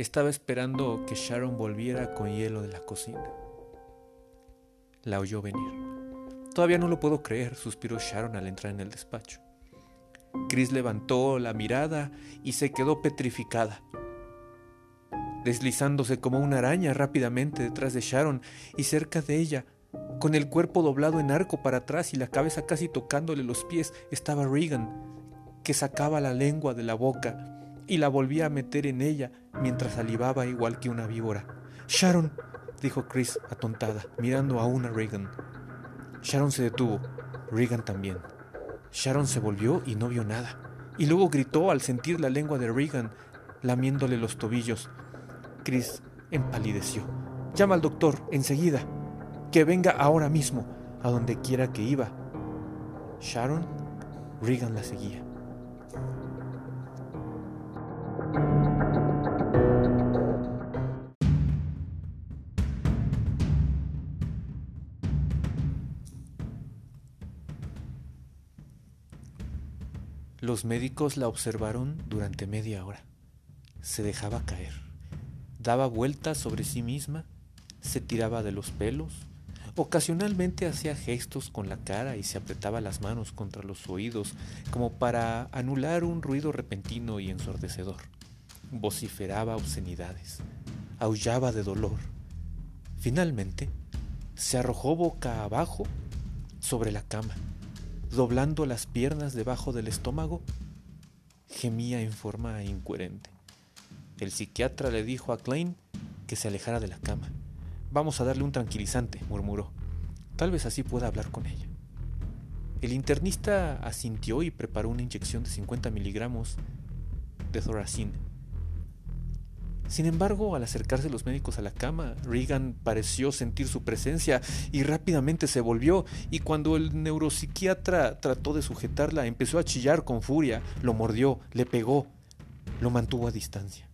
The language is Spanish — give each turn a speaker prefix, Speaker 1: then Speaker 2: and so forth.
Speaker 1: Estaba esperando que Sharon volviera con hielo de la cocina. La oyó venir. Todavía no lo puedo creer, suspiró Sharon al entrar en el despacho. Chris levantó la mirada y se quedó petrificada, deslizándose como una araña rápidamente detrás de Sharon y cerca de ella, con el cuerpo doblado en arco para atrás y la cabeza casi tocándole los pies, estaba Regan, que sacaba la lengua de la boca y la volvía a meter en ella mientras salivaba igual que una víbora. Sharon, dijo Chris atontada, mirando aún a Regan. Sharon se detuvo, Regan también. Sharon se volvió y no vio nada. Y luego gritó al sentir la lengua de Regan lamiéndole los tobillos. Chris empalideció. Llama al doctor, enseguida. Que venga ahora mismo, a donde quiera que iba. Sharon, Regan la seguía. Los médicos la observaron durante media hora. Se dejaba caer, daba vueltas sobre sí misma, se tiraba de los pelos, ocasionalmente hacía gestos con la cara y se apretaba las manos contra los oídos como para anular un ruido repentino y ensordecedor. Vociferaba obscenidades, aullaba de dolor. Finalmente, se arrojó boca abajo sobre la cama doblando las piernas debajo del estómago, gemía en forma incoherente. El psiquiatra le dijo a Klein que se alejara de la cama. Vamos a darle un tranquilizante, murmuró. Tal vez así pueda hablar con ella. El internista asintió y preparó una inyección de 50 miligramos de Thoracin sin embargo, al acercarse los médicos a la cama, Regan pareció sentir su presencia y rápidamente se volvió, y cuando el neuropsiquiatra trató de sujetarla, empezó a chillar con furia, lo mordió, le pegó, lo mantuvo a distancia.